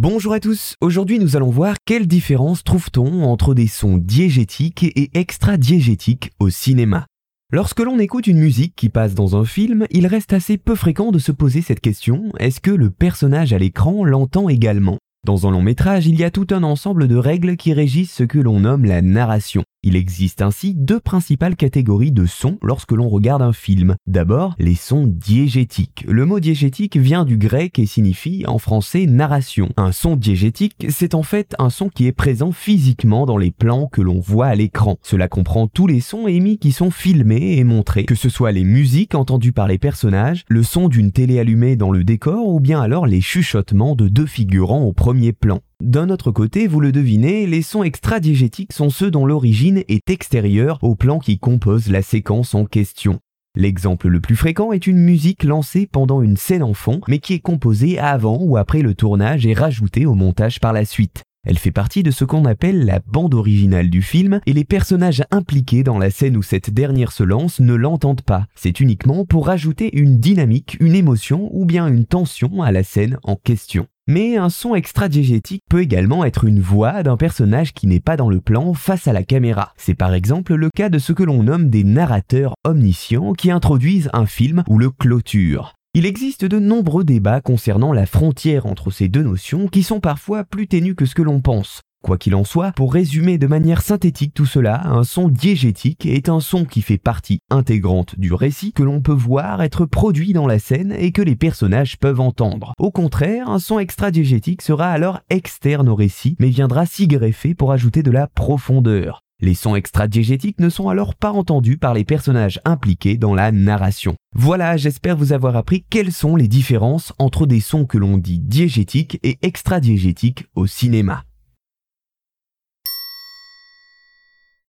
Bonjour à tous, aujourd'hui nous allons voir quelle différence trouve-t-on entre des sons diégétiques et extra-diégétiques au cinéma. Lorsque l'on écoute une musique qui passe dans un film, il reste assez peu fréquent de se poser cette question, est-ce que le personnage à l'écran l'entend également? Dans un long métrage, il y a tout un ensemble de règles qui régissent ce que l'on nomme la narration. Il existe ainsi deux principales catégories de sons lorsque l'on regarde un film. D'abord, les sons diégétiques. Le mot diégétique vient du grec et signifie en français narration. Un son diégétique, c'est en fait un son qui est présent physiquement dans les plans que l'on voit à l'écran. Cela comprend tous les sons émis qui sont filmés et montrés, que ce soit les musiques entendues par les personnages, le son d'une télé allumée dans le décor ou bien alors les chuchotements de deux figurants au premier plan. D'un autre côté, vous le devinez, les sons extradiégétiques sont ceux dont l'origine est extérieure au plan qui compose la séquence en question. L'exemple le plus fréquent est une musique lancée pendant une scène en fond, mais qui est composée avant ou après le tournage et rajoutée au montage par la suite. Elle fait partie de ce qu'on appelle la bande originale du film et les personnages impliqués dans la scène où cette dernière se lance ne l'entendent pas. C'est uniquement pour rajouter une dynamique, une émotion ou bien une tension à la scène en question. Mais un son extradiégétique peut également être une voix d'un personnage qui n'est pas dans le plan face à la caméra. C'est par exemple le cas de ce que l'on nomme des narrateurs omniscients qui introduisent un film ou le clôturent. Il existe de nombreux débats concernant la frontière entre ces deux notions qui sont parfois plus ténues que ce que l'on pense. Quoi qu'il en soit, pour résumer de manière synthétique tout cela, un son diégétique est un son qui fait partie intégrante du récit que l'on peut voir être produit dans la scène et que les personnages peuvent entendre. Au contraire, un son extra-diégétique sera alors externe au récit mais viendra s'y greffer pour ajouter de la profondeur. Les sons extra-diégétiques ne sont alors pas entendus par les personnages impliqués dans la narration. Voilà, j'espère vous avoir appris quelles sont les différences entre des sons que l'on dit diégétiques et extra-diégétiques au cinéma.